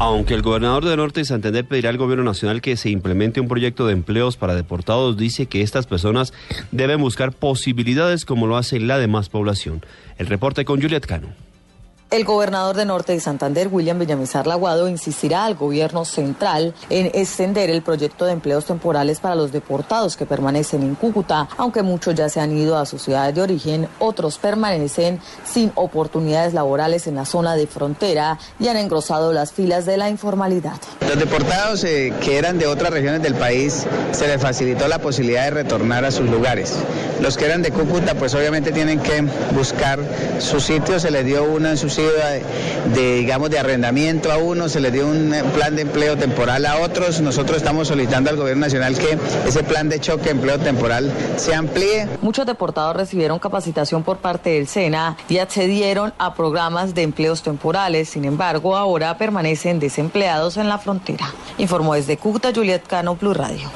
Aunque el gobernador de Norte de Santander pedirá al gobierno nacional que se implemente un proyecto de empleos para deportados, dice que estas personas deben buscar posibilidades como lo hace la demás población. El reporte con Juliet Cano. El gobernador de Norte de Santander, William Villamizar Laguado, insistirá al gobierno central en extender el proyecto de empleos temporales para los deportados que permanecen en Cúcuta, aunque muchos ya se han ido a sus ciudades de origen, otros permanecen sin oportunidades laborales en la zona de frontera y han engrosado las filas de la informalidad. Los deportados eh, que eran de otras regiones del país se les facilitó la posibilidad de retornar a sus lugares. Los que eran de Cúcuta, pues obviamente tienen que buscar su sitio, se les dio una subsidio de, digamos, de arrendamiento a uno, se le dio un eh, plan de empleo temporal a otros. Nosotros estamos solicitando al gobierno nacional que ese plan de choque de empleo temporal se amplíe. Muchos deportados recibieron capacitación por parte del SENA y accedieron a programas de empleos temporales. Sin embargo, ahora permanecen desempleados en la Informó desde Cúcuta Juliet Cano, Plus Radio.